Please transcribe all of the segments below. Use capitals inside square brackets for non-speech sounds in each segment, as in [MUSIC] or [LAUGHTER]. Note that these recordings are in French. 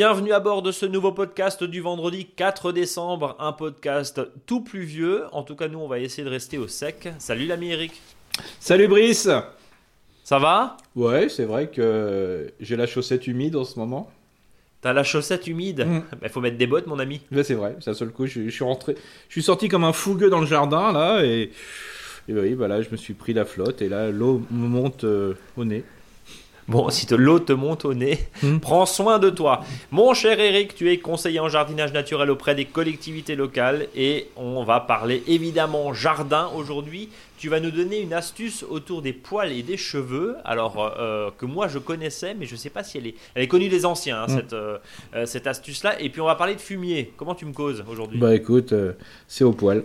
Bienvenue à bord de ce nouveau podcast du vendredi 4 décembre, un podcast tout pluvieux. En tout cas, nous, on va essayer de rester au sec. Salut l'ami Eric. Salut Brice Ça va? Ouais, c'est vrai que j'ai la chaussette humide en ce moment. T'as la chaussette humide? Il Mm. faut mettre des bottes, mon ami. Ouais, c'est vrai, c'est un seul coup, je, je suis rentré, je suis sorti comme un fougueux dans le jardin là et, et oui, voilà, je me suis pris la flotte et là l'eau me monte euh, au nez. Bon, si te- l'eau te monte au nez, Hmm. [LAUGHS] prends soin de toi. Mon cher Eric, tu es conseiller en jardinage naturel auprès des collectivités locales et on va parler évidemment jardin aujourd'hui. Tu vas nous donner une astuce autour des poils et des cheveux, alors euh, que moi je connaissais, mais je ne sais pas si elle est, elle est connue des anciens, hein, Hmm. cette, euh, euh, cette astuce-là. Et puis on va parler de fumier. Comment tu me causes aujourd'hui? Bah écoute, euh, c'est au poil.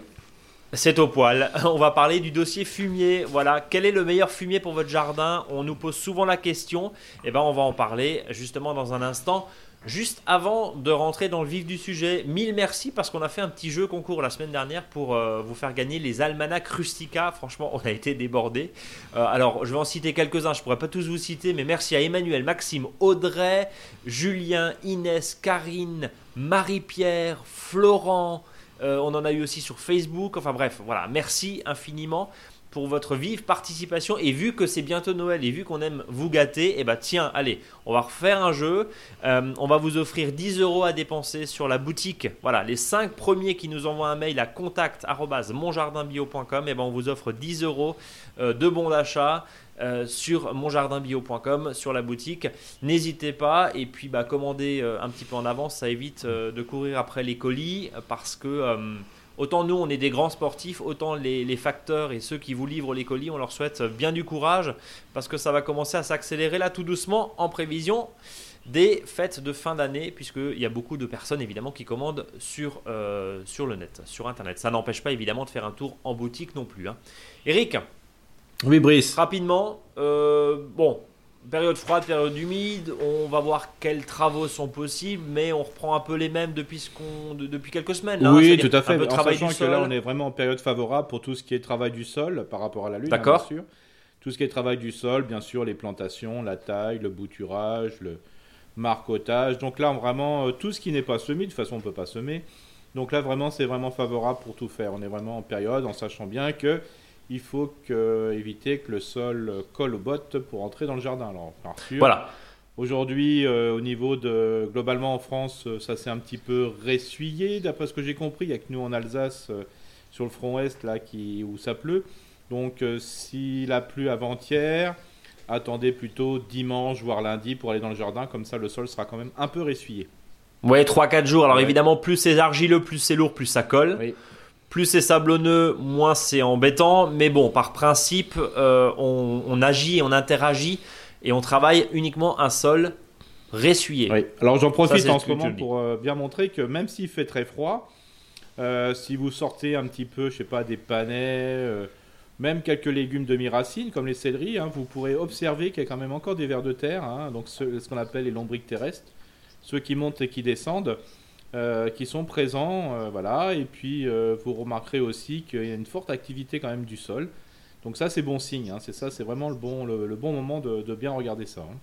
C'est au poil. [LAUGHS] On va parler du dossier fumier. Voilà, quel est le meilleur fumier pour votre jardin? On nous pose souvent la question. Et ben, on va en parler justement dans un instant. Juste avant de rentrer dans le vif du sujet, mille merci parce qu'on a fait un petit jeu concours la semaine dernière pour euh, vous faire gagner les almanachs Rustica. Franchement, on a été débordés. Euh, alors, je vais en citer quelques-uns. Je pourrais pas tous vous citer, mais merci à Emmanuel, Maxime, Audrey, Julien, Inès, Karine, Marie-Pierre, Florent. Euh, on en a eu aussi sur Facebook. Enfin bref, voilà. Merci infiniment pour votre vive participation. Et vu que c'est bientôt Noël et vu qu'on aime vous gâter, et bah tiens, allez, on va refaire un jeu. Euh, on va vous offrir 10 euros à dépenser sur la boutique. Voilà, les 5 premiers qui nous envoient un mail à contact@monjardinbio.com, et ben on vous offre 10 euros euh, de bons d'achat. euh, sur monjardinbio.com sur la boutique n'hésitez pas et puis bah, commandez un petit peu en avance ça évite de courir après les colis parce que autant nous on est des grands sportifs autant les, les facteurs et ceux qui vous livrent les colis on leur souhaite bien du courage parce que ça va commencer à s'accélérer là tout doucement en prévision des fêtes de fin d'année, puisqu'il y a beaucoup de personnes évidemment qui commandent sur, euh, sur le net, sur internet. Ça n'empêche pas évidemment de faire un tour en boutique non plus. hein. Eric, Oui Brice. rapidement, euh, bon, période froide, période humide, on va voir quels travaux sont possibles, mais on reprend un peu les mêmes depuis, ce qu'on, de- depuis quelques semaines. là, hein, oui, tout à fait. En sachant que là, sol. on est vraiment en période favorable pour tout ce qui est travail du sol par rapport à la lune, hein, D'accord. bien sûr. Tout ce qui est travail du sol, bien sûr, les plantations, la taille, le bouturage, le marcotage. Donc là, vraiment, euh, tout ce qui n'est pas semé, de toute façon, on ne peut pas semer. Donc là, vraiment, c'est vraiment favorable pour tout faire. On est vraiment en période, en sachant bien que il faut que- éviter que le sol colle aux bottes pour entrer dans le jardin. Alors, sûr, Voilà. Aujourd'hui, euh, au niveau de globalement en France, euh, ça s'est un petit peu ressuyé, d'après ce que j'ai compris. Il n'y a que nous en Alsace, euh, sur le front ouest, là, qui, où ça pleut. Donc, euh, s'il a plu avant-hier, attendez plutôt dimanche, voire lundi, pour aller dans le jardin. Comme ça, le sol sera quand même un peu ressuyé. Ouais, 3-4 jours. Alors Ouais. évidemment, plus c'est argileux, plus c'est lourd, plus ça colle. Oui. Plus c'est sablonneux, moins c'est embêtant. Mais bon, par principe, euh, on, on agit, on interagit et on travaille uniquement un sol ressuyé. Oui. Alors j'en profite en ce moment pour euh, bien montrer que même s'il fait très froid, euh, si vous sortez un petit peu, je sais pas, des panais, même quelques légumes demi-racines comme les céleris, hein, vous pourrez observer qu'il y a quand même encore des vers de terre, hein, donc ce, ce qu'on appelle les lombriques terrestres, ceux qui montent et qui descendent, euh, qui sont présents, euh, voilà. Et puis euh, vous remarquerez aussi qu'il y a une forte activité quand même du sol. Donc ça c'est bon signe, hein, c'est ça, c'est vraiment le bon, le, le bon moment de, de bien regarder ça. hein.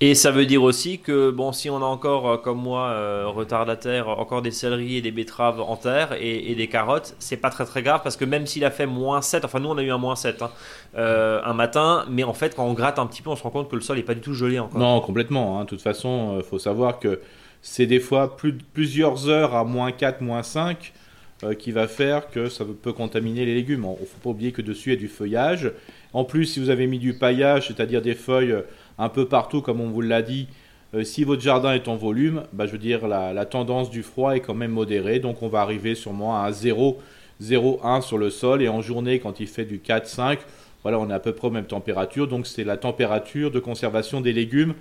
Et ça veut dire aussi que, bon, si on a encore, comme moi, euh, retardataire, encore des céleris et des betteraves en terre et, et des carottes, c'est pas très très grave parce que même s'il a fait moins 7, enfin nous on a eu un moins 7 hein, euh, un matin, mais en fait quand on gratte un petit peu, on se rend compte que le sol est pas du tout gelé encore. Non, complètement. hein. De toute façon, il faut savoir que c'est des fois plus, plusieurs heures à moins 4, moins 5 euh, qui va faire que ça peut contaminer les légumes. Il ne faut pas oublier que dessus il y a du feuillage. En plus, si vous avez mis du paillage, c'est-à-dire des feuilles euh, un peu partout, comme on vous l'a dit, euh, si votre jardin est en volume, bah, je veux dire, la, la tendance du froid est quand même modérée. Donc, on va arriver sûrement à 0, 0,1 sur le sol. Et en journée, quand il fait du 4, 5, voilà, on est à peu près aux mêmes températures. Donc, c'est la température de conservation des légumes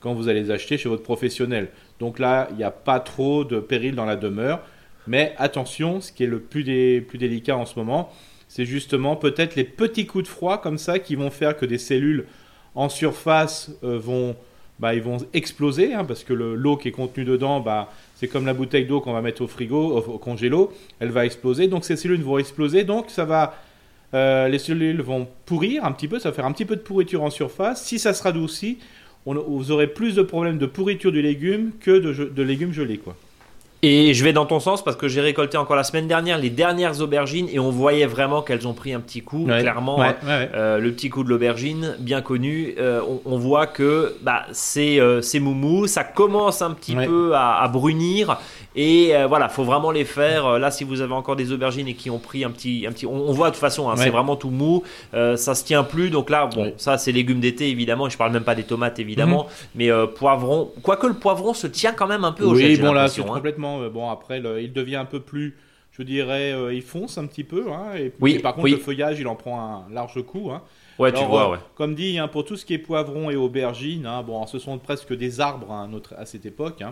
quand vous allez les acheter chez votre professionnel. Donc là, il n'y a pas trop de péril dans la demeure. Mais attention, ce qui est le plus, dé- plus délicat en ce moment, c'est justement peut-être les petits coups de froid comme ça qui vont faire que des cellules en surface euh, vont, bah, ils vont exploser hein, parce que le- l'eau qui est contenue dedans, bah, c'est comme la bouteille d'eau qu'on va mettre au frigo, au, au congélo, elle va exploser. Donc ces cellules vont exploser, donc ça va, euh, les cellules vont pourrir un petit peu, ça va faire un petit peu de pourriture en surface. Si ça se radoucit, vous aurez plus de problèmes de pourriture du légume que de, de légumes gelés. Quoi. Et je vais dans ton sens parce que j'ai récolté encore la semaine dernière les dernières aubergines et on voyait vraiment qu'elles ont pris un petit coup, clairement. Euh, le petit coup de l'aubergine, bien connu. Euh, on, voit que bah, c'est euh, moumou, ça commence un petit peu à, à, brunir et euh, voilà, faut vraiment les faire. Euh, là, si vous avez encore des aubergines et qui ont pris un petit, un petit, on, voit de toute façon, hein, c'est vraiment tout mou, euh, ça se tient plus. Donc là, bon, ça c'est légumes d'été évidemment. Je parle même pas des tomates évidemment, mhm. mais poivron. Quoique le poivron se tient quand même un peu au Oui, bon là, c'est hein. complètement. bon après, il devient un peu plus je dirais, il fonce un petit peu. Hein, et, oui, par contre, le feuillage, il en prend un large coup. Hein. Ouais, tu vois, ouais. Comme dit, pour tout ce qui est poivron et aubergine, bon, ce sont presque des arbres à cette époque.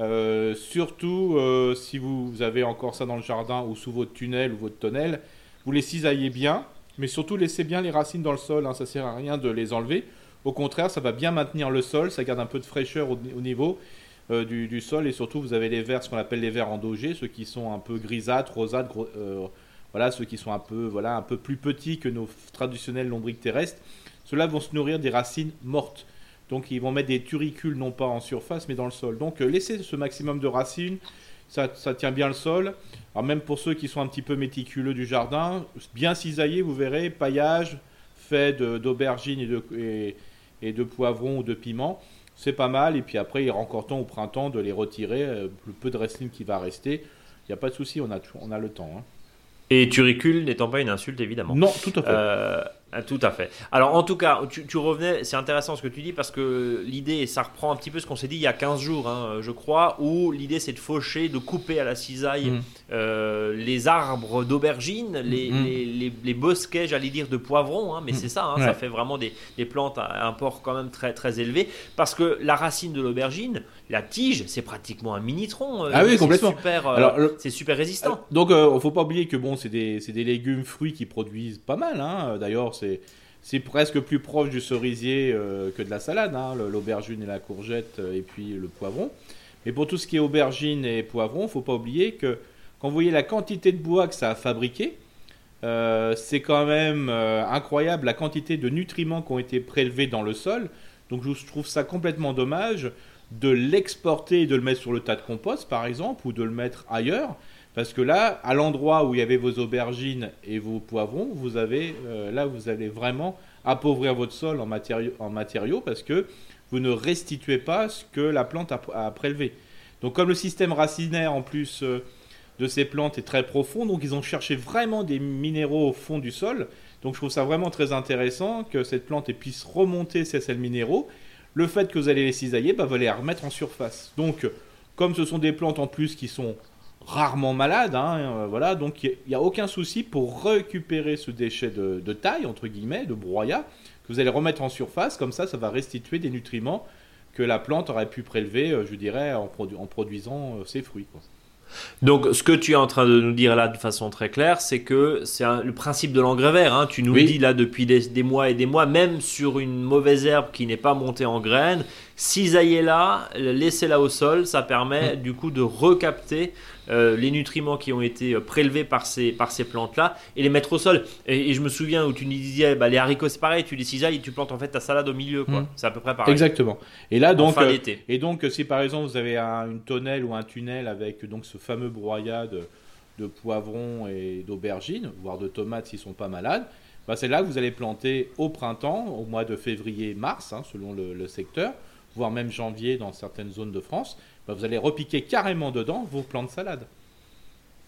Euh, surtout euh, si vous, avez encore ça dans le jardin ou sous votre tunnel ou votre tonnelle, vous les cisaillez bien, mais surtout laissez bien les racines dans le sol, hein, ça sert à rien de les enlever. Au contraire, ça va bien maintenir le sol, ça garde un peu de fraîcheur au, niveau euh, du, sol et surtout vous avez les vers, ce qu'on appelle les vers endogés, ceux qui sont un peu grisâtres, rosâtres, voilà, ceux qui sont un peu, voilà, un peu plus petits que nos traditionnels lombriques terrestres. Ceux-là vont se nourrir des racines mortes. Donc ils vont mettre des turicules non pas en surface mais dans le sol. Donc euh, laissez ce maximum de racines, ça, tient bien le sol. Alors même pour ceux qui sont un petit peu méticuleux du jardin, bien cisaillé, vous verrez, paillage fait d'aubergines et de, et, de poivrons ou de piments. C'est pas mal, et puis après, il est encore temps au printemps de les retirer, euh, le peu de racines qui va rester. Il n'y a pas de souci, on a, on a le temps. Hein. Et turicule n'étant pas une insulte, évidemment. Non, tout à fait. Euh, tout à fait. Alors, en tout cas, tu, revenais, c'est intéressant ce que tu dis parce que l'idée, ça reprend un petit peu ce qu'on s'est dit il y a 15 jours, hein, je crois, où l'idée c'est de faucher, de couper à la cisaille mm. euh, les arbres d'aubergine, mm. les, les, bosquets, j'allais dire, de poivrons, hein, mais mm. c'est ça, hein, ça fait vraiment des, plantes à un port quand même très, très élevé parce que la racine de l'aubergine, la tige, c'est pratiquement un mini-tronc. Euh, ah oui, complètement. Super, euh, c'est super résistant. donc, il ne faut pas oublier que bon, c'est des, des, légumes, fruits qui produisent pas mal. D'ailleurs, c'est presque plus proche du cerisier euh, que de la salade, hein, l'aubergine et la courgette euh, et puis le poivron. Mais pour tout ce qui est aubergine et poivron, faut pas oublier que quand vous voyez la quantité de bois que ça a fabriqué, euh, c'est quand même incroyable la quantité de nutriments qui ont été prélevés dans le sol. Donc je trouve ça complètement dommage de l'exporter et de le mettre sur le tas de compost par exemple ou de le mettre ailleurs parce que là, à l'endroit où il y avait vos aubergines et vos poivrons, vous avez, euh, là, vous allez vraiment appauvrir votre sol en matériaux, parce que vous ne restituez pas ce que la plante a, prélevé. Donc, comme le système racinaire en plus euh, de ces plantes est très profond, donc ils ont cherché vraiment des minéraux au fond du sol. Donc, je trouve ça vraiment très intéressant que cette plante puisse remonter ces sels minéraux. Le fait que vous allez les cisailler, bah, vous allez les remettre en surface. Donc, comme ce sont des plantes en plus qui sont rarement malade, hein, euh, voilà, donc il n'y a, aucun souci pour récupérer ce déchet de, taille, entre guillemets, de broyat, que vous allez remettre en surface, comme ça, ça va restituer des nutriments que la plante aurait pu prélever, euh, je dirais, en, en produisant euh, ses fruits. Donc, ce que tu es en train de nous dire là de façon très claire, c'est que c'est le principe de l'engrais vert. Hein. Tu nous le dis là depuis des, mois et des mois, même sur une mauvaise herbe qui n'est pas montée en graines, cisaillez-la, laissez-la au sol, ça permet mm. du coup de recapter euh, les nutriments qui ont été euh, prélevés par ces, par ces plantes-là et les mettre au sol. Et, je me souviens où tu nous disais, bah, les haricots c'est pareil, tu les cisailles et tu plantes en fait ta salade au milieu. quoi. Hmm. C'est à peu près pareil. Exactement. Et là donc, euh, et donc si par exemple vous avez une tonnelle ou un tunnel avec donc ce fameux broyat de, de poivrons et d'aubergines, voire de tomates s'ils sont pas malades, bah, c'est là que vous allez planter au printemps, au mois de février-mars, hein, selon le secteur, voire même janvier dans certaines zones de France. Bah, vous allez repiquer carrément dedans vos plants de salade.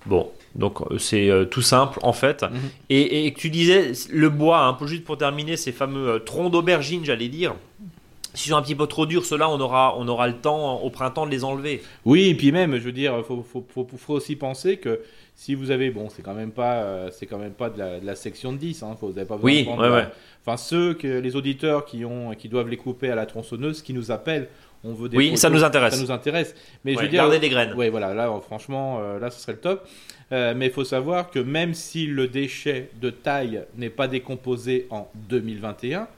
Bon, donc euh, c'est euh, tout simple en fait. Mhm. et, tu disais le bois, un peu juste pour terminer, ces fameux euh, troncs d'aubergine, j'allais dire. S'ils sont un petit peu trop durs, ceux-là, on aura, on aura le temps au printemps de les enlever. Oui, et puis même, je veux dire, il faut, faut, faut, aussi penser que si vous avez, bon, c'est quand même pas, c'est quand même pas de la, section de 10, hein, vous n'avez pas besoin oui, de ouais, Enfin, ceux que les auditeurs qui ont, qui doivent les couper à la tronçonneuse, qui nous appellent, oui, ça nous intéresse. Ça nous intéresse. Mais je veux dire, garder des graines. Oui, voilà. Là, franchement, euh, là, ce serait le top. Euh, mais il faut savoir que même si le déchet de taille n'est pas décomposé en 2021,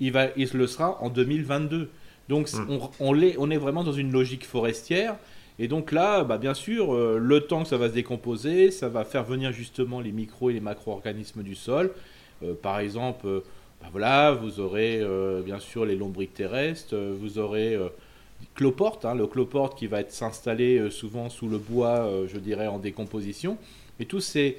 il, va, il le sera en 2022. Donc hmm. on, est, on, est, vraiment dans une logique forestière. Et donc là, bah, bien sûr, euh, le temps que ça va se décomposer, ça va faire venir justement les micro et les macro-organismes du sol. par exemple, bah voilà, vous aurez bien sûr les lombriques terrestres, vous aurez cloporte, hein, le cloporte qui va être s'installer souvent sous le bois, je dirais en décomposition. Et tous ces,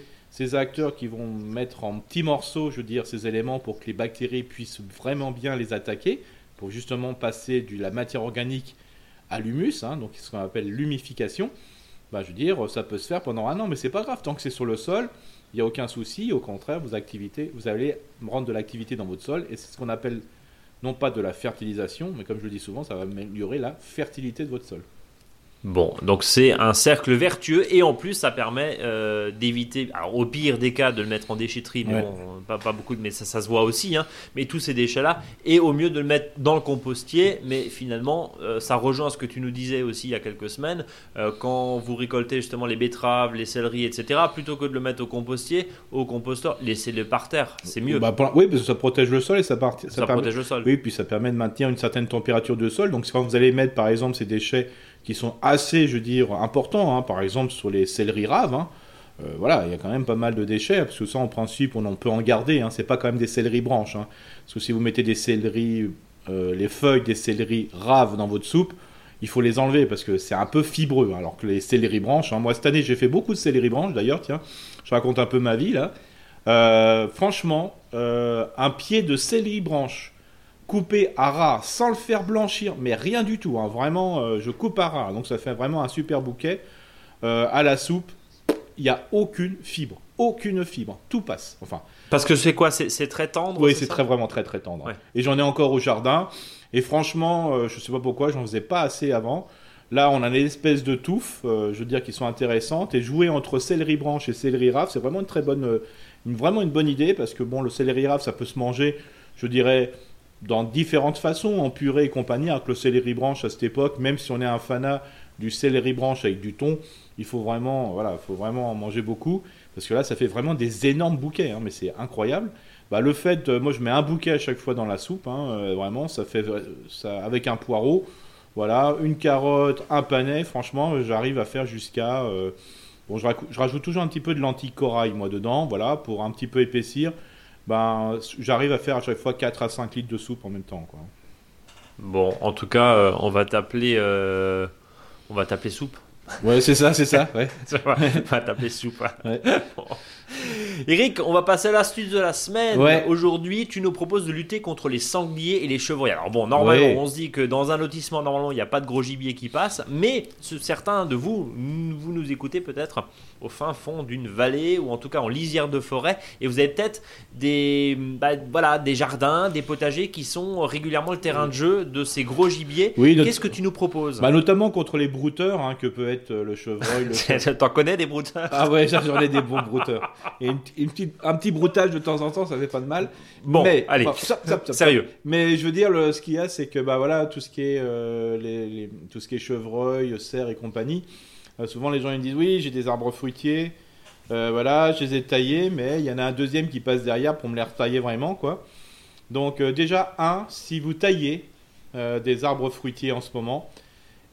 acteurs qui vont mettre en petits morceaux, je veux ces éléments pour que les bactéries puissent vraiment bien les attaquer, pour justement passer de la matière organique à l'humus, hein, donc ce qu'on appelle l'humification. Bah, je veux dire, ça peut se faire pendant un an, mais c'est pas grave, tant que c'est sur le sol, il n'y a aucun souci, au contraire, activités, vous allez rendre de l'activité dans votre sol, et c'est ce qu'on appelle non pas de la fertilisation, mais comme je le dis souvent, ça va améliorer la fertilité de votre sol. Bon, donc c'est un cercle vertueux et en plus ça permet euh, d'éviter, au pire des cas de le mettre en déchetterie, mais bon, pas, pas, beaucoup, mais ça, ça se voit aussi, hein, mais tous ces déchets-là, et au mieux de le mettre dans le compostier, mais finalement euh, ça rejoint ce que tu nous disais aussi il y a quelques semaines, euh, quand vous récoltez justement les betteraves, les céleris, etc., plutôt que de le mettre au compostier, au composteur, laissez-le par terre, c'est mieux. Bah, oui, parce que ça protège le sol et ça, part, ça, protège le sol. Oui, puis ça permet de maintenir une certaine température de sol, donc quand vous allez mettre par exemple ces déchets qui sont assez, je veux dire, importants. Hein. Par exemple, sur les céleris raves, hein. euh, voilà, il y a quand même pas mal de déchets, parce que ça, en principe, on en peut en garder. Hein. C'est pas quand même des céleris branches. Hein. Parce que si vous mettez des céleris, euh, les feuilles des céleris raves dans votre soupe, il faut les enlever parce que c'est un peu fibreux. Alors que les céleris branches, moi cette année j'ai fait beaucoup de céleri branches d'ailleurs, tiens, je raconte un peu ma vie là. Euh, franchement, un pied de céleri branche coupé à ras sans le faire blanchir, mais rien du tout. Hein. Vraiment, euh, je coupe à ras. Donc ça fait vraiment un super bouquet. Euh, à la soupe, il n'y a aucune fibre. Aucune fibre. Tout passe. Enfin. Parce que c'est quoi C'est très tendre Oui, c'est très vraiment très très tendre. Et j'en ai encore au jardin. Et franchement, euh, je ne sais pas pourquoi, j'en faisais pas assez avant. Là, on a des espèces de touffes, je veux dire, qui sont intéressantes. Et jouer entre céleri branche et céleri rave, c'est vraiment une très bonne, une, vraiment une bonne idée parce que bon, le céleri rave, ça peut se manger, je dirais, dans différentes façons, en purée et compagnie, avec le céleri branche à cette époque, même si on est un fanat du céleri branche avec du thon, il faut vraiment, voilà, faut vraiment en manger beaucoup, parce que là, ça fait vraiment des énormes bouquets, hein, mais c'est incroyable. Bah, le fait, moi je mets un bouquet à chaque fois dans la soupe, hein, euh, vraiment, ça fait, ça, avec un poireau, voilà, une carotte, un panais, franchement, j'arrive à faire jusqu'à, euh, bon, je, je, rajoute toujours un petit peu de lentilles corail, moi, dedans, voilà, pour un petit peu épaissir ben, j'arrive à faire à chaque fois 4 à 5 litres de soupe en même temps. Quoi. Bon, en tout cas, euh, on va t'appeler euh, on va t'appeler soupe. Ouais, c'est ça, c'est ça. [LAUGHS] Ouais. on va t'appeler soupe. Ouais. Eric, on va passer à l'astuce de la semaine. Aujourd'hui, tu nous proposes de lutter contre les sangliers et les chevreuils. Alors bon, normalement, on se dit que dans un lotissement, normalement, il n'y a pas de gros gibier qui passe, mais certains de vous, vous nous écoutez peut-être au fin fond d'une vallée ou en tout cas en lisière de forêt et vous avez peut-être des, bah, voilà, des jardins, des potagers qui sont régulièrement le terrain de jeu de ces gros gibiers. Qu'est-ce que tu nous proposes? Bah, Notamment contre les brouteurs, hein, que peut être le chevreuil. Le... [LAUGHS] T'en connais des brouteurs? Ah ouais, j'en ai des bons brouteurs. Et une, petite, un petit broutage de temps en temps, ça fait pas de mal. Bon, mais, allez, sérieux. Mais je veux dire, le, ce qu'il y a, c'est que bah, voilà, tout, ce qui est, euh, les, tout ce qui est chevreuil, cerf et compagnie, souvent les gens ils me disent oui, j'ai des arbres fruitiers, euh, voilà, je les ai taillés, mais il y en a un deuxième qui passe derrière pour me les retailler vraiment, quoi. Donc déjà, un, si vous taillez des arbres fruitiers en ce moment,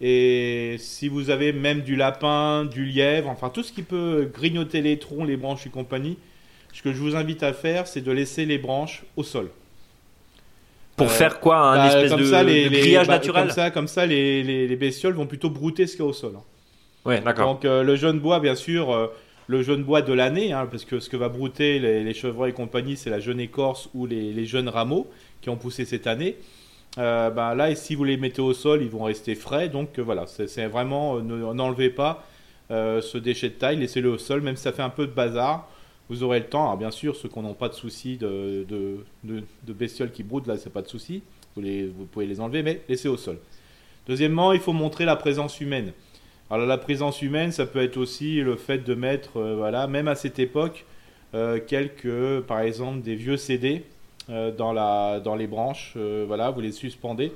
et si vous avez même du lapin, du lièvre, enfin tout ce qui peut grignoter les troncs, les branches et compagnie, ce que je vous invite à faire, c'est de laisser les branches au sol. Pour euh, faire quoi Un bah, espèce de, les, grillage bah, naturel Comme ça, comme ça les, bestioles vont plutôt brouter ce qu'il y a au sol. Hein. Ouais, d'accord. Donc euh, le jaune bois, bien sûr, euh, le jaune bois de l'année, hein, parce que ce que va brouter les, chevreuils et compagnie, c'est la jeune écorce ou les, les, jeunes rameaux qui ont poussé cette année. Euh, bah, là, si vous les mettez au sol, ils vont rester frais. Donc voilà, c'est vraiment, n'enlevez pas ce déchet de taille, laissez-le au sol, même si ça fait un peu de bazar vous aurez le temps. Alors bien sûr, ceux qui n'ont pas de soucis de, bestioles qui broutent, là, c'est pas de souci. Vous pouvez les enlever, mais laissez au sol. Deuxièmement, il faut montrer la présence humaine. Alors la présence humaine, ça peut être aussi le fait de mettre, euh, voilà, même à cette époque, euh, quelques, par exemple, des vieux CD euh, dans, la, dans les branches. voilà, vous les suspendez.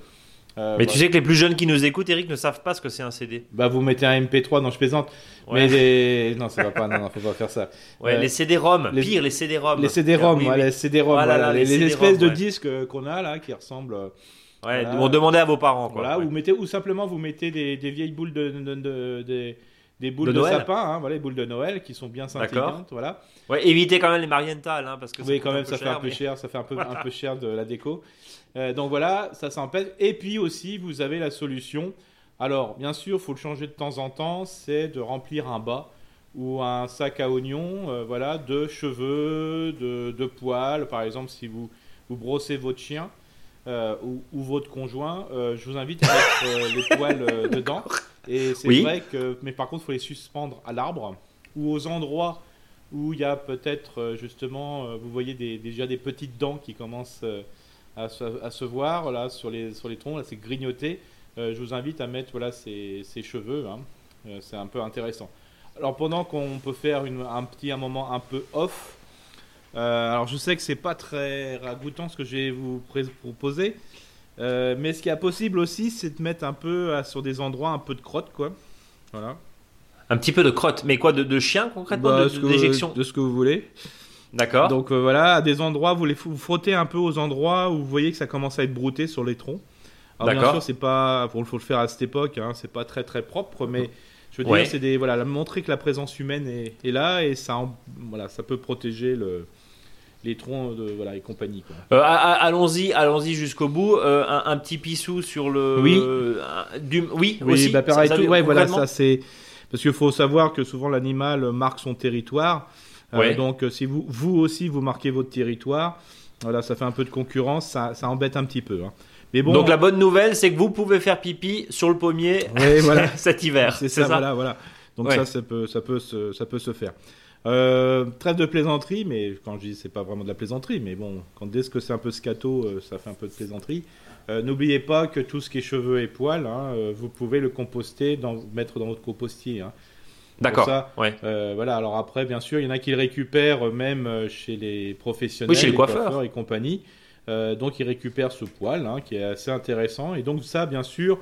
Mais tu sais que les plus jeunes qui nous écoutent, Eric, ne savent pas ce que c'est un CD. Bah, vous mettez un MP3, non, je plaisante. Mais les... non, ça va pas, non, non, faut pas faire ça. Ouais, les CD-ROM, pire, les CD-ROM. Les CD-ROM, les CD-ROM, voilà, les, espèces de disques qu'on a là, qui ressemblent. Ouais, on demandait à vos parents. Quoi, voilà, Ou, mettez, ou simplement vous mettez des, vieilles boules de, de, de, des boules De sapin, hein, voilà, les boules de Noël qui sont bien scintillantes, voilà. Ouais, évitez quand même les marientales, hein, parce que ça Oui, quand même, ça fait un peu mais- cher, ça fait un peu, un peu cher de la déco. Euh, donc voilà, ça s'empêche. Et puis aussi, vous avez la solution. Alors, bien sûr, il faut le changer de temps en temps, c'est de remplir un bas ou un sac à oignons, euh, voilà, de cheveux, de, de poils. Par exemple, si vous, vous brossez votre chien euh, ou, ou votre conjoint, euh, je vous invite à mettre euh, les poils euh, [LAUGHS] dedans. Et c'est Oui. vrai que, mais par contre, il faut les suspendre à l'arbre ou aux endroits où il y a peut-être justement, vous voyez des- déjà des petites dents qui commencent à, se, à se voir là sur les, sur les troncs, là c'est grignoté. Je vous invite à mettre voilà ces, ces cheveux, hein. C'est un peu intéressant. Alors pendant qu'on peut faire une- un petit un moment un peu off, euh, alors je sais que c'est pas très ragoûtant ce que je vais vous proposer, euh, mais ce qui est possible aussi, c'est de mettre un peu euh, sur des endroits un peu de crotte quoi. Voilà. Un petit peu de crotte, mais quoi, de, de chien concrètement, Bah, de- ce de- que- d'éjection de ce que vous voulez. D'accord. Donc euh, voilà, à des endroits, vous les vous frottez un peu aux endroits où vous voyez que ça commence à être brouté sur les troncs. Alors bien sûr, c'est pas, faut, faut le faire à cette époque, hein, c'est pas très très propre, mais je veux Ouais. dire, c'est des, voilà, montrer que la présence humaine est, est là et ça, en- voilà, ça peut protéger le, les troncs de, voilà, et compagnie. Quoi. Euh, allons-y, allons-y jusqu'au bout. Euh, un, un petit pissou sur le. Oui. un- du, oui, Oui, aussi. bah pareil, ça- ça- tout, ouais, voilà, ça c'est parce qu'il faut savoir que souvent l'animal marque son territoire. Euh, donc euh, si vous, vous aussi vous marquez votre territoire, voilà, ça fait un peu de concurrence, ça, ça embête un petit peu. hein. Mais bon, Donc la bonne nouvelle, c'est que vous pouvez faire pipi sur le pommier Ouais, voilà. [LAUGHS] cet hiver. C'est ça, voilà, voilà. Donc Ouais. ça, ça peut, ça peut se, ça peut se faire. Euh, trêve de plaisanterie, mais quand je dis c'est pas vraiment de la plaisanterie, mais bon, quand dès que c'est un peu scato, euh, ça fait un peu de plaisanterie. Euh, N'oubliez pas que tout ce qui est cheveux et poils, hein, euh, vous pouvez le composter, dans, mettre dans votre compostier. hein. D'accord. Ouais. Voilà. Alors après, bien sûr, il y en a qui le récupèrent même chez les professionnels, Oui, chez les les coiffeurs. et compagnie. Donc ils récupèrent ce poil, hein, qui est assez intéressant. Et donc ça, bien sûr,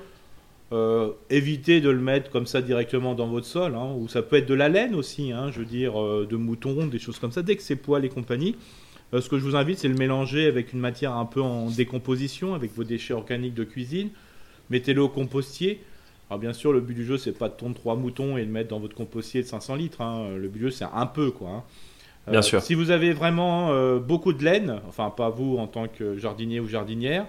euh, évitez de le mettre comme ça directement dans votre sol, hein, ou ça peut être de la laine aussi, hein, je veux dire, euh, de mouton, des choses comme ça. Dès que c'est poil et compagnie, euh, ce que je vous invite, c'est le mélanger avec une matière un peu en décomposition, avec vos déchets organiques de cuisine. Mettez-le au compostier. Alors bien sûr, le but du jeu, c'est pas de tondre trois moutons et de mettre dans votre compostier de 500 litres. hein. Le but du jeu, c'est un peu, quoi. hein. Bien sûr. Si vous avez vraiment euh, beaucoup de laine, enfin pas vous en tant que jardinier ou jardinière, euh,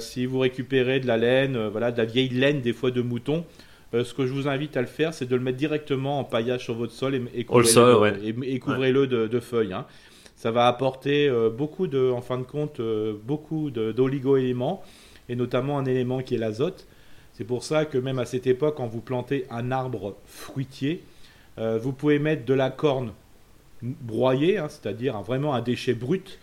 si vous récupérez de la laine, euh, voilà, de la vieille laine des fois de mouton, euh, ce que je vous invite à le faire, c'est de le mettre directement en paillage sur votre sol et, et couvrez-le ouais. de, de feuilles. hein. Ça va apporter euh, beaucoup de, en fin de compte, euh, beaucoup d'oligo-éléments et notamment un élément qui est l'azote. C'est pour ça que même à cette époque, quand vous plantez un arbre fruitier, euh, vous pouvez mettre de la corne broyée, hein, c'est-à-dire vraiment un déchet brut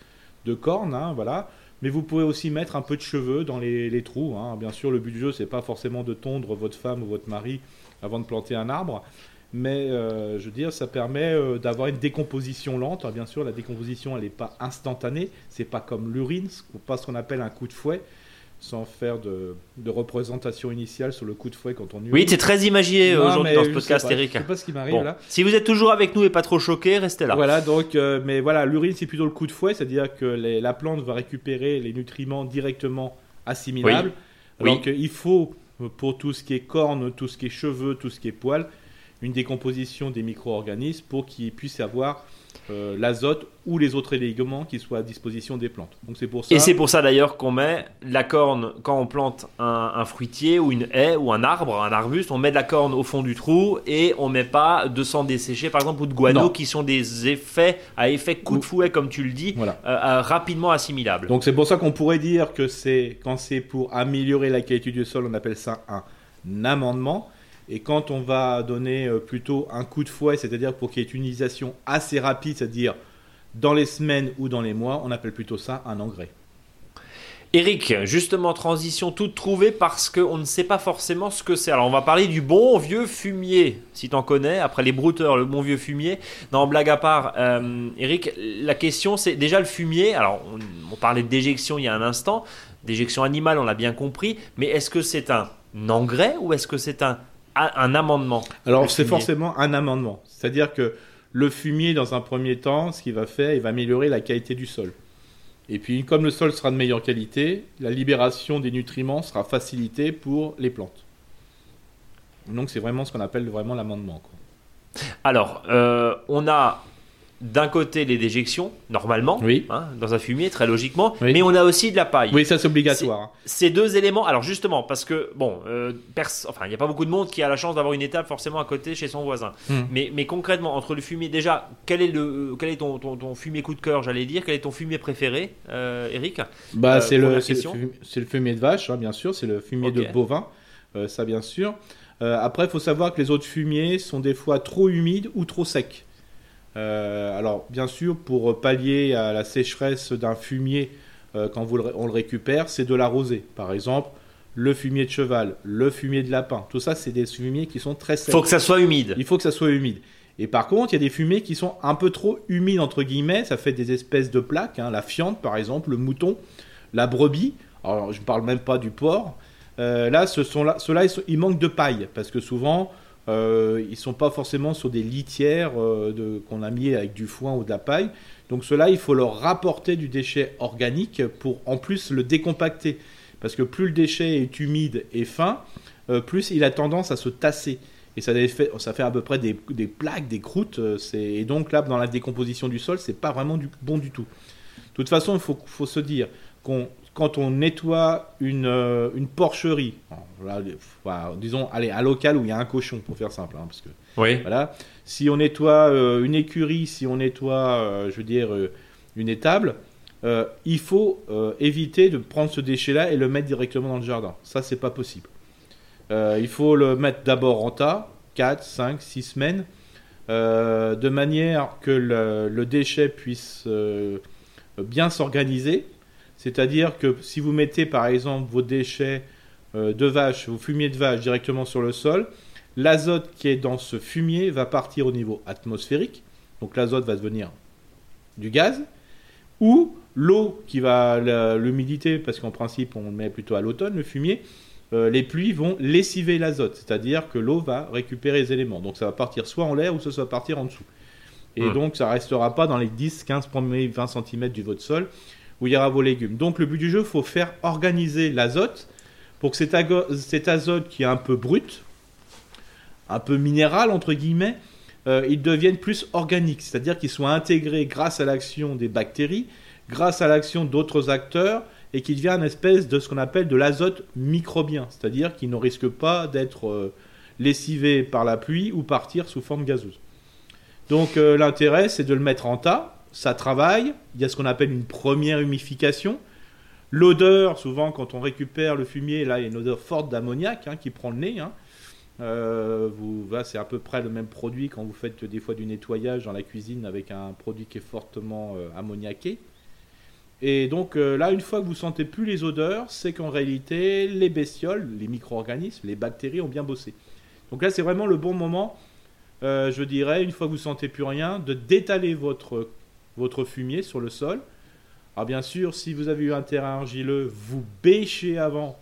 de corne, hein, voilà. Mais vous pouvez aussi mettre un peu de cheveux dans les, trous. hein. Bien sûr, le but du jeu, c'est pas forcément de tondre votre femme ou votre mari avant de planter un arbre, mais euh, je veux dire, ça permet euh, d'avoir une décomposition lente. Bien sûr, la décomposition, elle n'est pas instantanée. C'est pas comme l'urine, ce ce qu'on appelle un coup de fouet, sans faire de, de représentation initiale sur le coup de fouet quand on. Oui, c'est très imagé euh, aujourd'hui dans ce podcast, Eric. Je sais pas ce qui m'arrive Bon. là. Si vous êtes toujours avec nous et pas trop choqué, restez là. Voilà, donc, euh, mais voilà, l'urine c'est plutôt le coup de fouet, c'est-à-dire que les- la plante va récupérer les nutriments directement assimilables. Oui. Alors qu'il faut, pour tout ce qui est cornes, tout ce qui est cheveux, tout ce qui est poils, une décomposition des micro-organismes pour qu'ils puissent avoir euh, l'azote ou les autres éléments qui soient à disposition des plantes. Donc c'est pour ça. Et c'est pour ça d'ailleurs qu'on met la corne quand on plante un, un fruitier ou une haie ou un arbre, un arbuste, on met de la corne au fond du trou et on met pas de sang desséché par exemple ou de guano Non. qui sont des effets à effet coup de fouet comme tu le dis, Voilà. euh, euh, rapidement assimilables. Donc c'est pour ça qu'on pourrait dire que c'est quand c'est pour améliorer la qualité du sol, on appelle ça un amendement. Et quand on va donner euh, plutôt un coup de fouet, c'est-à-dire pour qu'il y ait une utilisation assez rapide, c'est-à-dire dans les semaines ou dans les mois, on appelle plutôt ça un engrais. Eric, justement, transition toute trouvée parce qu'on ne sait pas forcément ce que c'est. Alors, on va parler du bon vieux fumier, si t'en connais, après les brouteurs, le bon vieux fumier. Non, blague à part, euh, Eric, la question c'est déjà le fumier. Alors, on, parlait déjection il y a un instant, déjection animale, on l'a bien compris, mais est-ce que c'est un engrais ou est-ce que c'est un, un amendement Alors c'est forcément un amendement. C'est-à-dire que le fumier, dans un premier temps, ce qu'il va faire, il va améliorer la qualité du sol. Et puis, comme le sol sera de meilleure qualité, la libération des nutriments sera facilitée pour les plantes. Donc c'est vraiment ce qu'on appelle vraiment l'amendement. Alors, euh, on a d'un côté les déjections, normalement, oui. hein, dans un fumier, très logiquement, mais on a aussi de la paille. Oui, ça c'est obligatoire. Ces deux éléments, alors justement, parce que, bon, euh, enfin, il n'y a pas beaucoup de monde qui a la chance d'avoir une étape forcément à côté chez son voisin. Hmm. Mais, mais concrètement, entre le fumier, déjà, quel est, le, quel est ton, ton, fumier coup de cœur, j'allais dire Quel est ton fumier préféré, euh, Eric bah, C'est le, le, fumier de vache, hein, bien sûr, c'est le fumier de bovin, ça bien sûr. après, il faut savoir que les autres fumiers sont des fois trop humides ou trop secs. Euh, alors, bien sûr, pour pallier à la sécheresse d'un fumier euh, quand vous on le récupère, c'est de l'arroser. Par exemple, le fumier de cheval, le fumier de lapin, tout ça, c'est des fumiers qui sont très secs. Il faut que ça soit humide. Il faut que ça soit humide. Et par contre, il y a des fumiers qui sont un peu trop humides, entre guillemets, ça fait des espèces de plaques, hein. la fiente par exemple, le mouton, la brebis, alors je ne parle même pas du porc. Euh, là, ce sont là, ceux-là, ils, manquent de paille, parce que souvent, euh, ils sont pas forcément sur des litières euh, qu'on a mis avec du foin ou de la paille. Donc cela, il faut leur rapporter du déchet organique pour en plus le décompacter. Parce que plus le déchet est humide et fin, euh, plus il a tendance à se tasser. Et ça fait, à peu près des, plaques, des croûtes. Et donc là, dans la décomposition du sol, c'est pas vraiment bon du tout. De toute façon, il faut se dire qu'on quand on nettoie une, euh, une porcherie, disons, allez, un local où il y a un cochon, pour faire simple, hein, parce que, oui. voilà, si on nettoie euh, une écurie, si on nettoie, euh, je veux dire, une étable, il faut éviter de prendre ce déchet-là et le mettre directement dans le jardin. Ça, c'est pas possible. il faut le mettre d'abord en tas, 4, 5, 6 semaines, de manière que le, le déchet puisse bien s'organiser c'est-à-dire que si vous mettez par exemple vos déchets euh, de vache, vos fumiers de vache directement sur le sol, l'azote qui est dans ce fumier va partir au niveau atmosphérique. Donc l'azote va devenir du gaz. Ou l'eau qui va, l'humidité, parce qu'en principe on le met plutôt à l'automne, le fumier, euh, les pluies vont lessiver l'azote. C'est-à-dire que l'eau va récupérer les éléments. Donc ça va partir soit en l'air ou ça va partir en dessous. Et hmm. donc ça restera pas dans les 10, 15 premiers 20 cm du votre sol où il y aura vos légumes. Donc le but du jeu, il faut faire organiser l'azote pour que cet, azote qui est un peu brut, un peu minéral entre guillemets, euh, il devienne plus organique, c'est-à-dire qu'il soit intégré grâce à l'action des bactéries, grâce à l'action d'autres acteurs, et qu'il devienne une espèce de ce qu'on appelle de l'azote microbien, c'est-à-dire qu'il ne risque pas d'être euh, lessivé par la pluie ou partir sous forme gazeuse. Donc euh, l'intérêt, c'est de le mettre en tas, ça travaille. Il y a ce qu'on appelle une première humification. L'odeur, souvent quand on récupère le fumier, là il y a une odeur forte d'ammoniac hein, qui prend le nez. Hein. Euh, c'est à peu près le même produit quand vous faites des fois du nettoyage dans la cuisine avec un produit qui est fortement euh, ammoniaqué. Et donc euh, là, une fois que vous sentez plus les odeurs, c'est qu'en réalité, les bestioles, les micro-organismes, les bactéries ont bien bossé. Donc là, c'est vraiment le bon moment, je dirais, une fois que vous sentez plus rien, de détaler votre votre fumier sur le sol. Alors bien sûr, si vous avez eu un terrain argileux, vous bêchez avant,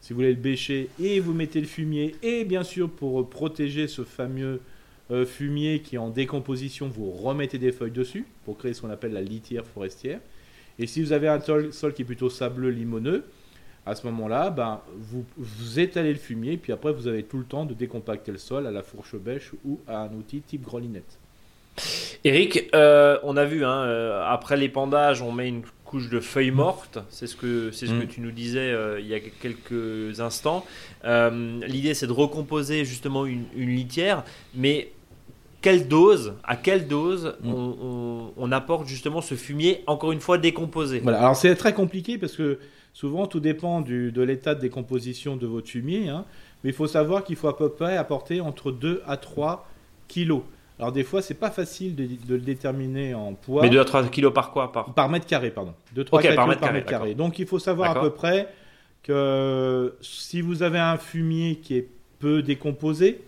si vous voulez le bêcher, et vous mettez le fumier. Et bien sûr, pour protéger ce fameux euh, fumier qui est en décomposition, vous remettez des feuilles dessus pour créer ce qu'on appelle la litière forestière. Et si vous avez un sol, qui est plutôt sableux, limoneux, à ce moment-là, ben, vous, vous étalez le fumier, puis après vous avez tout le temps de décompacter le sol à la fourche bêche ou à un outil type grelinette. Eric, euh, on a vu, hein, euh, après l'épandage, on met une couche de feuilles mortes. C'est ce que, c'est ce que mm. tu nous disais euh, il y a quelques instants. L'idée, c'est de recomposer justement une, litière, mais quelle dose, à quelle dose mm. on, apporte justement ce fumier, encore une fois décomposé? Voilà, alors c'est très compliqué parce que souvent tout dépend de l'état de décomposition de votre fumier, hein. mais il faut savoir qu'il faut à peu près apporter entre 2 à 3 kilos. Alors des fois, c'est pas facile de, le déterminer en poids. Mais 2 à 3 kilos par quoi par... par mètre carré, pardon. 2 3 par, mètre, carré, Donc il faut savoir à peu près que si vous avez un fumier qui est peu décomposé,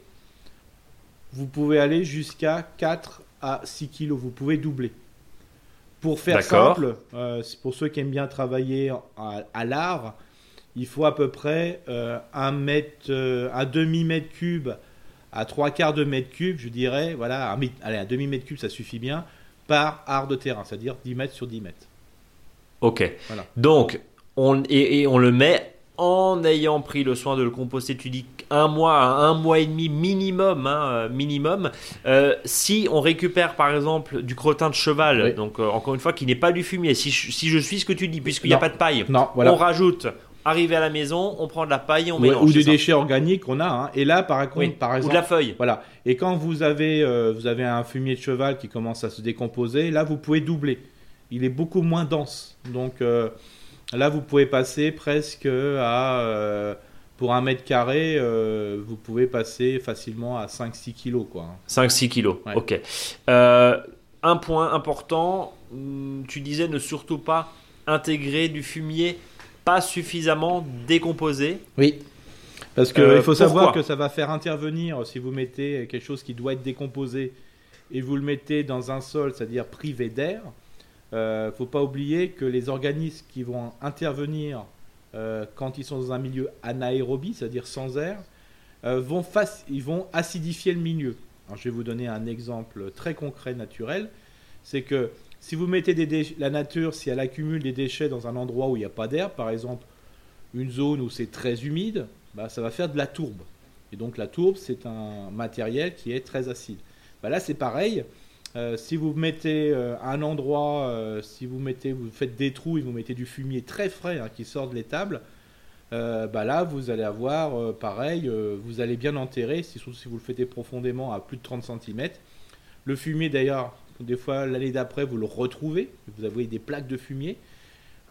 vous pouvez aller jusqu'à 4 à 6 kilos. Vous pouvez doubler. Pour faire simple, euh, pour ceux qui aiment bien travailler à, l'art, il faut à peu près euh, un, mètre, euh, un demi-mètre cube à trois quarts de mètre cube, je dirais, voilà, un, allez, un demi-mètre cube, ça suffit bien, par art de terrain, c'est-à-dire 10 mètres sur 10 mètres. Ok. Voilà. Donc, on, et, on le met en ayant pris le soin de le composter, tu dis un mois à un mois et demi minimum, hein, euh, minimum. Euh, si on récupère par exemple du crottin de cheval, Oui. donc euh, encore une fois qui n'est pas du fumier, si je, si je suis ce que tu dis, puisqu'il n'y a pas de paille, Non, voilà. on rajoute. Arrivé à la maison, on prend de la paille et on Ouais, mélange. ou des ça déchets organiques qu'on a. hein. Et là, par contre, Oui. par Ou de exemple, la feuille. Voilà. Et quand vous avez, euh, vous avez un fumier de cheval qui commence à se décomposer, là, vous pouvez doubler. Il est beaucoup moins dense. Donc euh, là, vous pouvez passer presque à, euh, pour un mètre carré, euh, vous pouvez passer facilement à 5-6 kilos. Quoi. 5-6 kilos. Ouais. Ok. Euh, un point important, hum, tu disais ne surtout pas intégrer du fumier pas suffisamment décomposé. Oui. Parce qu'il Euh, faut savoir que ça va faire intervenir, si vous mettez quelque chose qui doit être décomposé et vous le mettez dans un sol, c'est-à-dire privé d'air, euh, faut pas oublier que les organismes qui vont intervenir euh, quand ils sont dans un milieu anaérobie, c'est-à-dire sans air, euh, vont, ils vont acidifier le milieu. Alors, je vais vous donner un exemple très concret, naturel. C'est que si vous mettez la nature, si elle accumule des déchets dans un endroit où il n'y a pas d'air, par exemple une zone où c'est très humide, bah, ça va faire de la tourbe. Et donc la tourbe, c'est un matériel qui est très acide. Bah, là, c'est pareil. Euh, si vous mettez euh, un endroit, euh, si vous mettez, vous faites des trous et vous mettez du fumier très frais hein, qui sort de l'étable, bah là, vous allez avoir pareil, vous allez bien enterrer, si, surtout si vous le faites profondément à plus de 30 cm. Le fumier, d'ailleurs, des fois, l'année d'après, vous le retrouvez, vous avez des plaques de fumier.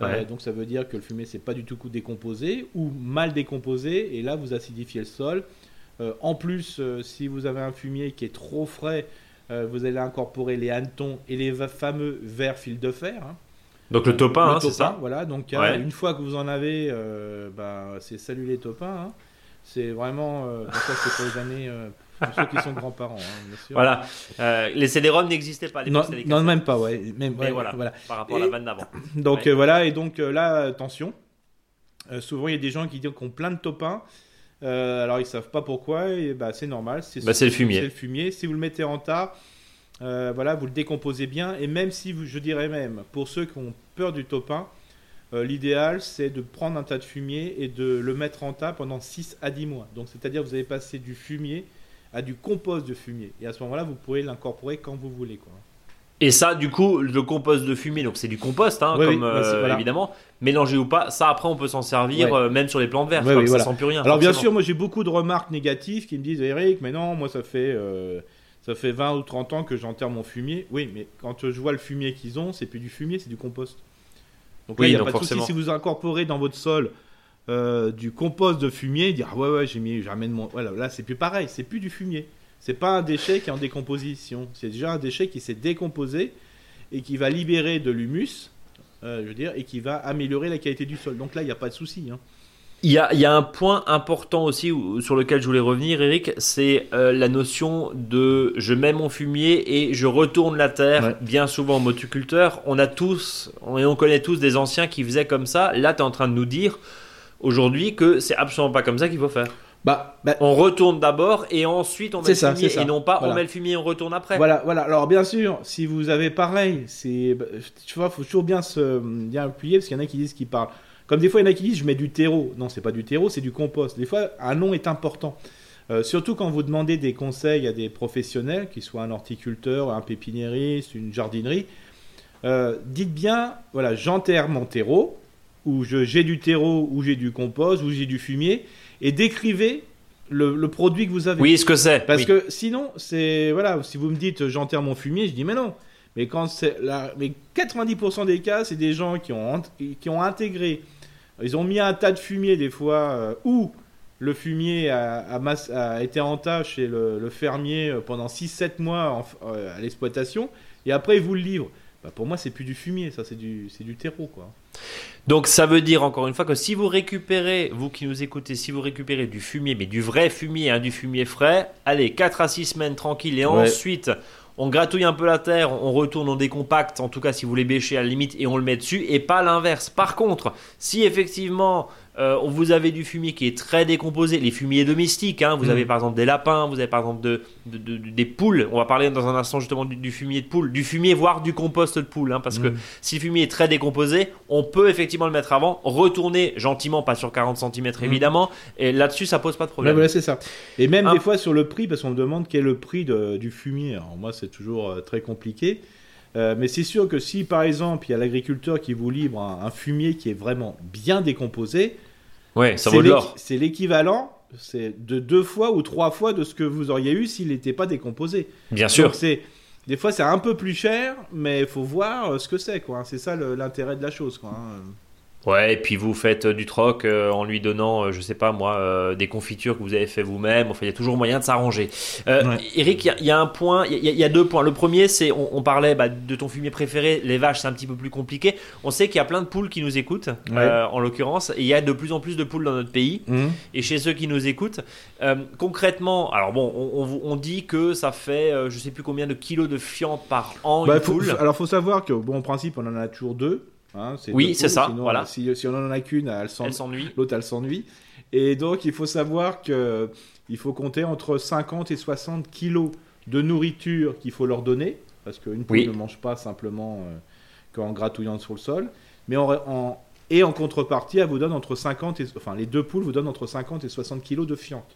Euh, donc ça veut dire que le fumier c'est pas du tout décomposé ou mal décomposé et là vous acidifiez le sol. Euh, en plus, euh, si vous avez un fumier qui est trop frais, vous allez incorporer les hannetons et les fameux verres fil de fer. hein. Donc le topin, hein, c'est topin, ça Voilà, donc Ouais. une fois que vous en avez, bah, c'est salut les topins. hein. C'est vraiment, ça c'est pour les années, pour ceux qui sont grands-parents, hein, bien sûr. Voilà. Euh, les CD-ROM n'existaient pas l'époque, Non, non, même pas, ouais. Même, ouais, voilà. voilà. Par rapport à la vanne d'avant. Donc Ouais. euh, voilà, et donc euh, là, attention. Euh, souvent, il y a des gens qui disent qu'on plein de. Euh, alors, ils savent pas pourquoi, et bah, c'est normal. C'est Bah, c'est le fumier. C'est le fumier. Si vous le mettez en tas, voilà, vous le décomposez bien. Et même si, vous, je dirais même, pour ceux qui ont peur du topin, euh, l'idéal, c'est de prendre un tas de fumier et de le mettre en tas pendant 6 à 10 mois. Donc, c'est-à-dire, vous allez passer du fumier à du compost de fumier. Et à ce moment-là, vous pourrez l'incorporer quand vous voulez. Quoi. Et ça, du coup, le compost de fumier, donc c'est du compost, hein, Oui, comme oui, bah, euh, voilà. évidemment, mélangé ou pas. Ça, après, on peut s'en servir Ouais. euh, même sur les plantes vertes. Ouais, quoi, oui, que voilà. Ça sent plus rien. Alors bien sûr, moi j'ai beaucoup de remarques négatives qui me disent Eric, mais non, moi ça fait euh, ça fait 20 ou 30 ans que j'enterre mon fumier. Oui, mais quand je vois le fumier qu'ils ont, c'est plus du fumier, c'est du compost. Donc là, Oui, il n'y a pas de souci si vous incorporez dans votre sol euh, du compost de fumier, dire ah ouais ouais, j'ai mis j'amène mon voilà, là c'est plus pareil, c'est plus du fumier. C'est pas un déchet qui est en décomposition, c'est déjà un déchet qui s'est décomposé et qui va libérer de l'humus. euh, je veux dire, et qui va améliorer la qualité du sol. Donc là, il n'y a pas de souci. hein. Il y a, il y a un point important aussi où- sur lequel je voulais revenir, Eric, c'est euh, la notion de je mets mon fumier et je retourne la terre. Ouais. Bien souvent en motoculteur, on a tous, on, et on connaît tous des anciens qui faisaient comme ça. Là, tu es en train de nous dire aujourd'hui que c'est absolument pas comme ça qu'il faut faire. Bah, bah, On retourne d'abord et ensuite on met le ça, fumier et non pas Voilà. on met le fumier et on retourne après. Voilà, voilà. Alors bien sûr, si vous avez pareil, c'est, bah, tu vois, faut toujours bien se bien appuyer parce qu'il y en a qui disent qu'ils parlent. Comme des fois, il y en a qui disent je mets du terreau. Non, c'est pas du terreau, c'est du compost. Des fois, un nom est important. Euh, surtout quand vous demandez des conseils à des professionnels, qu'ils soient un horticulteur, un pépiniériste, une jardinerie. euh, dites bien, voilà, j'enterre mon terreau, ou je, j'ai du terreau, ou j'ai du compost, ou j'ai du fumier, et décrivez le, le produit que vous avez. Oui, ce que c'est. Parce oui. que sinon, c'est voilà, si vous me dites j'enterre mon fumier, je dis mais non. Mais quand c'est la, mais 90% des cas, c'est des gens qui ont qui ont intégré, ils ont mis un tas de fumier des fois euh, où le fumier a, a masse- a été en tas chez le, le fermier euh, pendant 6-7 mois en euh, à l'exploitation et après ils vous le livrent. Bah, pour moi, c'est plus du fumier, ça c'est du c'est du terreau quoi. Donc ça veut dire encore une fois que si vous récupérez, vous qui nous écoutez, si vous récupérez du fumier, mais du vrai fumier, hein, du fumier frais, allez, 4 à 6 semaines tranquille et Ouais. ensuite on gratouille un peu la terre, on retourne, on décompacte, en tout cas si vous voulez bêcher à la limite et on le met dessus et pas l'inverse. Par contre, si effectivement euh, vous avez du fumier qui est très décomposé, les fumiers domestiques. hein, vous Mhm. avez par exemple des lapins, vous avez par exemple de, de- de- des poules. On va parler dans un instant justement du, du fumier de poule, du fumier voire du compost de poule. hein, parce que Mhm. si le fumier est très décomposé, on peut effectivement le mettre avant, retourner gentiment, pas sur 40 cm évidemment. Et là-dessus, ça pose pas de problème. voilà, c'est ça. Et même des fois sur le prix, parce qu'on me demande quel est le prix du fumier. Alors moi, c'est toujours euh, très compliqué. Euh, mais c'est sûr que si, par exemple, il y a l'agriculteur qui vous livre un, un fumier qui est vraiment bien décomposé, Ouais, ça c'est vaut l'or. c'est l'équivalent c'est de deux fois ou trois fois de ce que vous auriez eu s'il n'était pas décomposé. Bien sûr. C'est des fois c'est un peu plus cher, mais il faut voir euh, ce que c'est quoi. C'est ça l'intérêt de la chose quoi. hein. Ouais, et puis vous faites euh, du troc euh, en lui donnant, euh, je sais pas moi, euh, des confitures que vous avez fait vous-même. Enfin, il y a toujours moyen de s'arranger. Ouais. Eric, il y a- il y, a un point, il y, a- il y a deux points. Le premier, c'est on, on parlait bah, de ton fumier préféré, les vaches, c'est un petit peu plus compliqué. On sait qu'il y a plein de poules qui nous écoutent, en l'occurrence, et il y a de plus en plus de poules dans notre pays. Et chez ceux qui nous écoutent, concrètement, alors bon, on, on- on dit que ça fait, je sais plus combien de kilos de fientes par an Bah, une faut- poule. alors faut savoir que bon en principe on en a toujours deux. Hein, Oui, c'est ça, sinon, voilà. Si, si on en a qu'une, elle s'en- Elle s'ennuie. l'autre elle s'ennuie. Et donc il faut savoir que il faut compter entre 50 et 60 kilos de nourriture qu'il faut leur donner, parce qu'une poule Oui. ne mange pas simplement euh, qu'en gratouillant sur le sol. Mais en, en- et en contrepartie, elle vous donne entre 50 et enfin les deux poules vous donnent entre 50 et 60 kilos de fientes.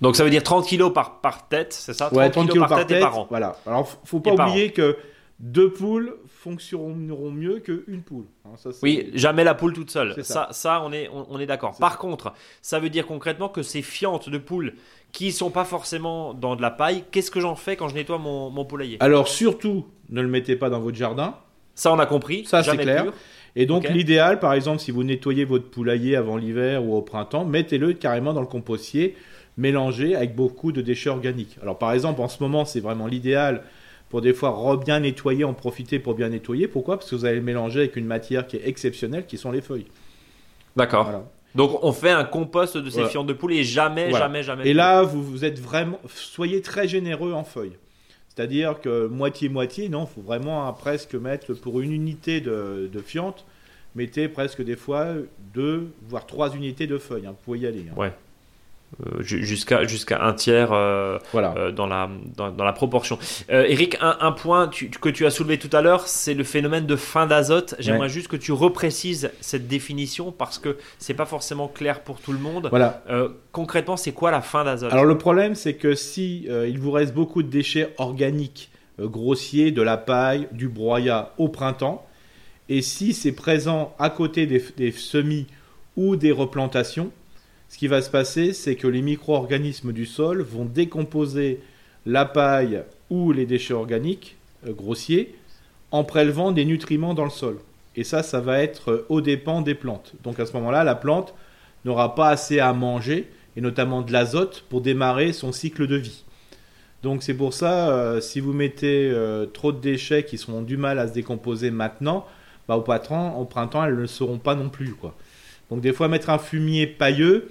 Donc ça veut dire 30 kilos par, par tête, c'est ça? 30, Ouais, 30 kilos, par, tête, et par an. Voilà. Alors, faut pas Et oublier que deux poules fonctionneront mieux qu'une poule. Hein, ça, Oui, jamais la poule toute seule. Ça, ça. ça, on est, on, on est d'accord. Par contre, ça veut dire concrètement que ces fientes de poules qui sont pas forcément dans de la paille, qu'est-ce que j'en fais quand je nettoie mon, mon poulailler? Alors, surtout, ne le mettez pas dans votre jardin. Ça, on a compris. Ça, c'est clair. pur. Et donc, l'idéal, par exemple, si vous nettoyez votre poulailler avant l'hiver ou au printemps, mettez-le carrément dans le compostier, mélangé avec beaucoup de déchets organiques. Alors, par exemple, en ce moment, c'est vraiment l'idéal pour des fois re- bien nettoyer, en profiter pour bien nettoyer. Pourquoi? Parce que vous allez le mélanger avec une matière qui est exceptionnelle, qui sont les feuilles. D'accord. Voilà. Donc, on fait un compost de ces fientes de poules et jamais, Voilà. jamais, jamais. Et là, vous, vous êtes vraiment, soyez très généreux en feuilles. C'est-à-dire que moitié-moitié, non, il faut vraiment hein, presque mettre pour une unité de, de fiente, mettez presque des fois deux, voire trois unités de feuilles. hein. Vous pouvez y aller. hein. Ouais. Euh, ju- jusqu'à jusqu'à un tiers euh, Voilà. euh, dans, la, dans, dans la proportion. Euh, Eric, un, un point tu- que tu as soulevé tout à l'heure, c'est le phénomène de fin d'azote. J'aimerais Ouais. juste que tu reprécises cette définition parce que c'est pas forcément clair pour tout le monde. Voilà. Concrètement, c'est quoi la fin d'azote? Alors le problème, c'est que si il vous reste beaucoup de déchets organiques, grossiers, de la paille, du broyat au printemps, et si c'est présent à côté des, des semis ou des replantations, ce qui va se passer, c'est que les micro-organismes du sol vont décomposer la paille ou les déchets organiques euh, grossiers en prélevant des nutriments dans le sol. Et ça, ça va être euh, aux dépens des plantes. Donc à ce moment-là, la plante n'aura pas assez à manger, et notamment de l'azote, pour démarrer son cycle de vie. Donc c'est pour ça, euh, si vous mettez trop de déchets qui seront du mal à se décomposer maintenant, bah, au, printemps, au elles ne le seront pas non plus. Donc des fois, mettre un fumier pailleux,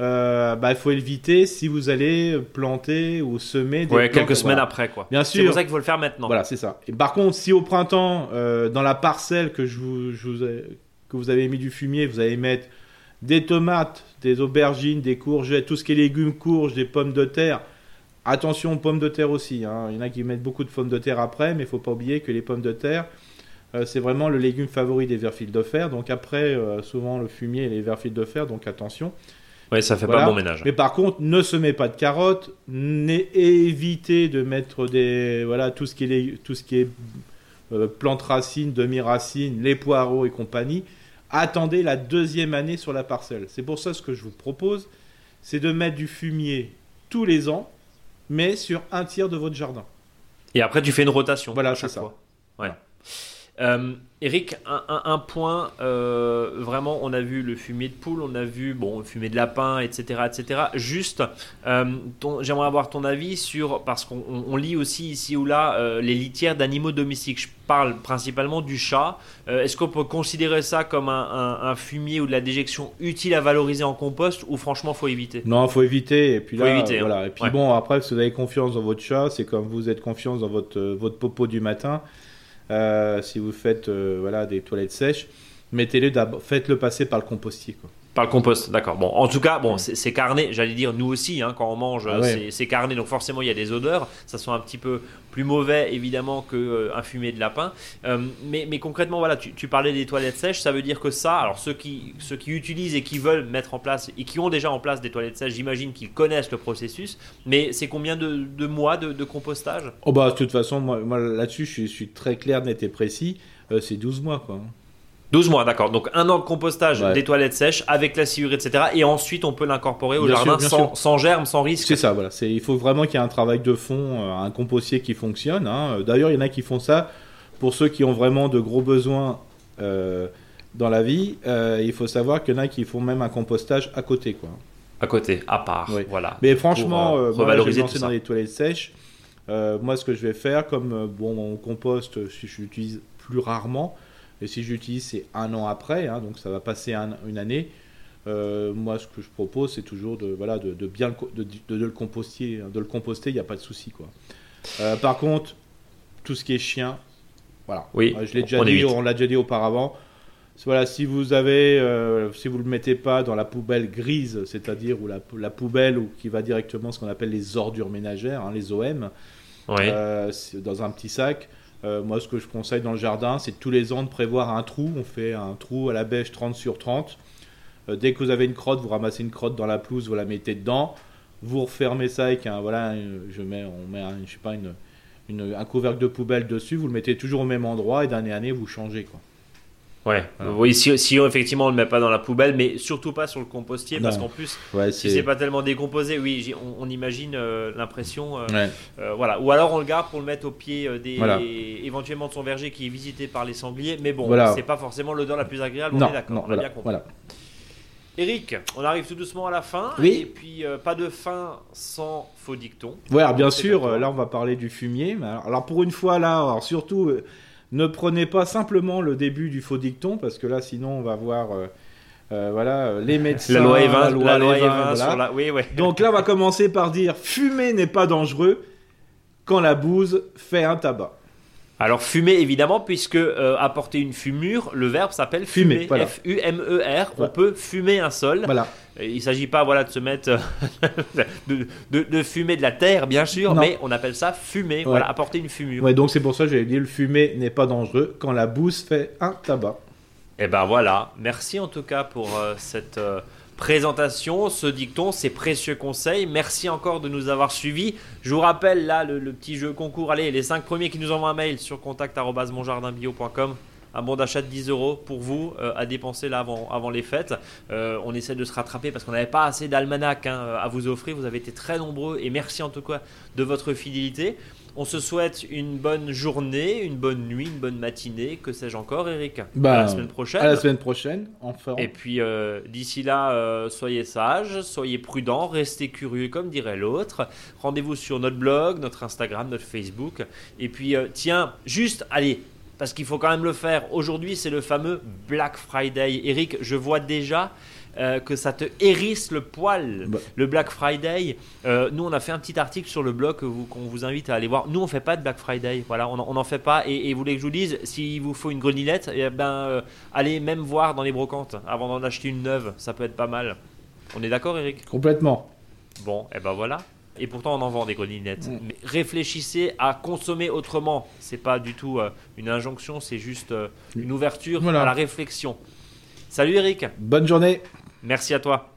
euh, bah, il faut éviter si vous allez planter ou semer des Ouais, plantes, quelques semaines voilà. après, quoi. Bien C'est sûr. pour ça qu'il faut le faire maintenant. Voilà, c'est ça. Et par contre, si au printemps, euh, dans la parcelle que, je vous, je vous ai- que vous avez mis du fumier, vous allez mettre des tomates, des aubergines, des courgettes, tout ce qui est légumes, courges, des pommes de terre. Attention aux pommes de terre aussi. hein. Il y en a qui mettent beaucoup de pommes de terre après, mais il faut pas oublier que les pommes de terre, euh, c'est vraiment le légume favori des vers fils de fer. Donc après, euh, souvent le fumier et les vers fils de fer, donc attention. Ouais, ça fait Voilà. pas bon ménage. Mais par contre, ne semez pas de carottes, évitez de mettre des voilà tout ce qui est tout ce qui est euh, plantes racines, demi-racines, les poireaux et compagnie. Attendez la deuxième année sur la parcelle. C'est pour ça ce que je vous propose, c'est de mettre du fumier tous les ans, mais sur un tiers de votre jardin. Et après, tu fais une rotation. Voilà, c'est ça. fois. Ouais. Euh, Eric, un, un- un point, euh, vraiment, on a vu le fumier de poule, on a vu bon, le fumier de lapin, etc. etc. Juste, euh, j'aimerais avoir ton avis sur, parce qu'on on- on lit aussi ici ou là les litières d'animaux domestiques. Je parle principalement du chat. Est-ce qu'on peut considérer ça comme un, fumier ou de la déjection utile à valoriser en compost ou franchement, faut éviter? Non, faut éviter. Et puis là, éviter, hein. voilà. Et puis Ouais. bon, après, si vous avez confiance dans votre chat, c'est comme vous avez confiance dans votre votre popo du matin. Euh, si vous faites euh, voilà des toilettes sèches, mettez-le faites-le passer par le compostier. Par le compost, d'accord. Bon, en tout cas, bon, c'est carné. J'allais dire nous aussi, hein, quand on mange, Ah ouais. c'est carné. Donc forcément, il y a des odeurs. Ça sent un petit peu plus mauvais, évidemment, que euh, un fumier de lapin. Euh, mais, mais concrètement, voilà, tu, tu parlais des toilettes sèches. Ça veut dire que ça, alors ceux qui, ceux qui utilisent et qui veulent mettre en place et qui ont déjà en place des toilettes sèches, j'imagine qu'ils connaissent le processus. Mais c'est combien de, de mois de, de compostage? Oh bah, de toute façon, moi, moi, là-dessus, je suis, je suis très clair, net et précis. Euh, c'est 12 mois, quoi. 12 mois, d'accord. Donc un an de compostage Ouais. des toilettes sèches avec la sciure, etc. Et ensuite, on peut l'incorporer au Bien jardin sûr, sans, sans germe, sans risque. C'est ça, voilà. Il faut vraiment qu'il y ait un travail de fond, euh, un compostier qui fonctionne. hein. D'ailleurs, il y en a qui font ça pour ceux qui ont vraiment de gros besoins euh, dans la vie. euh, il faut savoir qu'il y en a qui font même un compostage à côté, quoi. À côté, à part. Oui. Voilà. Mais franchement, Pour, euh, moi, revaloriser dans les toilettes sèches. Moi, ce que je vais faire, comme bon, mon compost, euh, si je l'utilise plus rarement, et si je l'utilise, c'est un an après, hein, donc ça va passer un- une année. Euh, moi, ce que je propose, c'est toujours de, voilà, de, de bien le, de, le composter, de le composter, il n'y a pas de souci, quoi. Euh, par contre, tout ce qui est chien, voilà. Oui, Euh, je l'ai déjà on dit, on l'a déjà dit auparavant. Voilà, si vous avez, euh, si vous le mettez pas dans la poubelle grise, c'est-à-dire la, la poubelle ou qui va directement ce qu'on appelle les ordures ménagères, hein, les OM, Oui. dans un petit sac. Euh, moi, ce que je conseille dans le jardin, c'est tous les ans de prévoir un trou. On fait un trou à la bêche 30 sur 30. Euh, dès que vous avez une crotte, vous ramassez une crotte dans la pelouse, vous la mettez dedans. Vous refermez ça avec un, voilà, je mets, on met, je sais pas, couvercle de poubelle dessus. Vous le mettez toujours au même endroit et d'année en année, vous changez. Ouais. Voilà. Oui, si, si effectivement on ne le met pas dans la poubelle, mais surtout pas sur le compostier, parce qu'en plus, Ouais, si c'est pas tellement décomposé, oui, on, on imagine euh, l'impression. euh, Ouais. euh, voilà. Ou alors on le garde pour le mettre au pied des, Voilà. éventuellement de son verger qui est visité par les sangliers, mais bon, Voilà. c'est pas forcément l'odeur la plus agréable. on Non, est d'accord. on a voilà, bien compris. Eric, on arrive tout doucement à la fin. Oui. Et puis euh, pas de fin sans faux dicton. Ouais, alors bien sûr, là on va parler du fumier. alors, alors, pour une fois là, alors surtout, ne prenez pas simplement le début du faux dicton parce que là sinon on va voir, euh, euh, voilà, euh, les médecins, La loi Evin, la loi, la loi Evin, Evin voilà. sur la. Oui, ouais. Donc là on va commencer par dire fumer n'est pas dangereux quand la bouse fait un tabac. Alors fumer évidemment puisque euh, apporter une fumure, le verbe s'appelle Fumer, fumer. voilà. F-U-M-E-R. On Ouais. peut fumer un sol. Voilà. Il ne s'agit pas voilà de se mettre euh, [LAUGHS] de, de- de fumer de la terre bien sûr, Non. mais on appelle ça fumer. Voilà, apporter une fumure. Ouais, donc c'est pour ça que j'avais dit le fumer n'est pas dangereux quand la bouse fait un tabac. Et ben voilà. Merci en tout cas pour euh, cette euh, présentation, ce dicton, ces précieux conseils. Merci encore de nous avoir suivis. Je vous rappelle là le, le petit jeu concours. Allez, les 5 premiers qui nous envoient un mail sur contact@monjardinbio.com. Un bon d'achat de 10 euros pour vous euh, à dépenser là avant, avant les fêtes. Euh, on essaie de se rattraper parce qu'on n'avait pas assez d'almanach hein, à vous offrir. Vous avez été très nombreux et merci en tout cas de votre fidélité. On se souhaite une bonne journée, une bonne nuit, une bonne matinée. Que sais-je encore, Eric? Bah, À la semaine prochaine. À la semaine prochaine, enfin. Et puis euh, d'ici là, euh, soyez sages, soyez prudents, restez curieux comme dirait l'autre. Rendez-vous sur notre blog, notre Instagram, notre Facebook. Et puis euh, tiens, juste, allez, parce qu'il faut quand même le faire. Aujourd'hui, c'est le fameux Black Friday. Eric, je vois déjà euh, que ça te hérisse le poil, Bah. le Black Friday. Euh, nous, on a fait un petit article sur le blog qu'on vous invite à aller voir. Nous, on fait pas de Black Friday. Voilà, on n'en fait pas. Et, et vous voulez que je vous dise, s'il vous faut une grenillette, eh ben, euh, allez même voir dans les brocantes avant d'en acheter une neuve. Ça peut être pas mal. On est d'accord, Eric? Complètement. Bon, et ben voilà. Et pourtant, on en vend des grenillettes. Mm. Mais réfléchissez à consommer autrement. C'est pas du tout euh, une injonction, c'est juste euh, une ouverture Voilà. à la réflexion. Salut Eric, Bonne journée. merci à toi.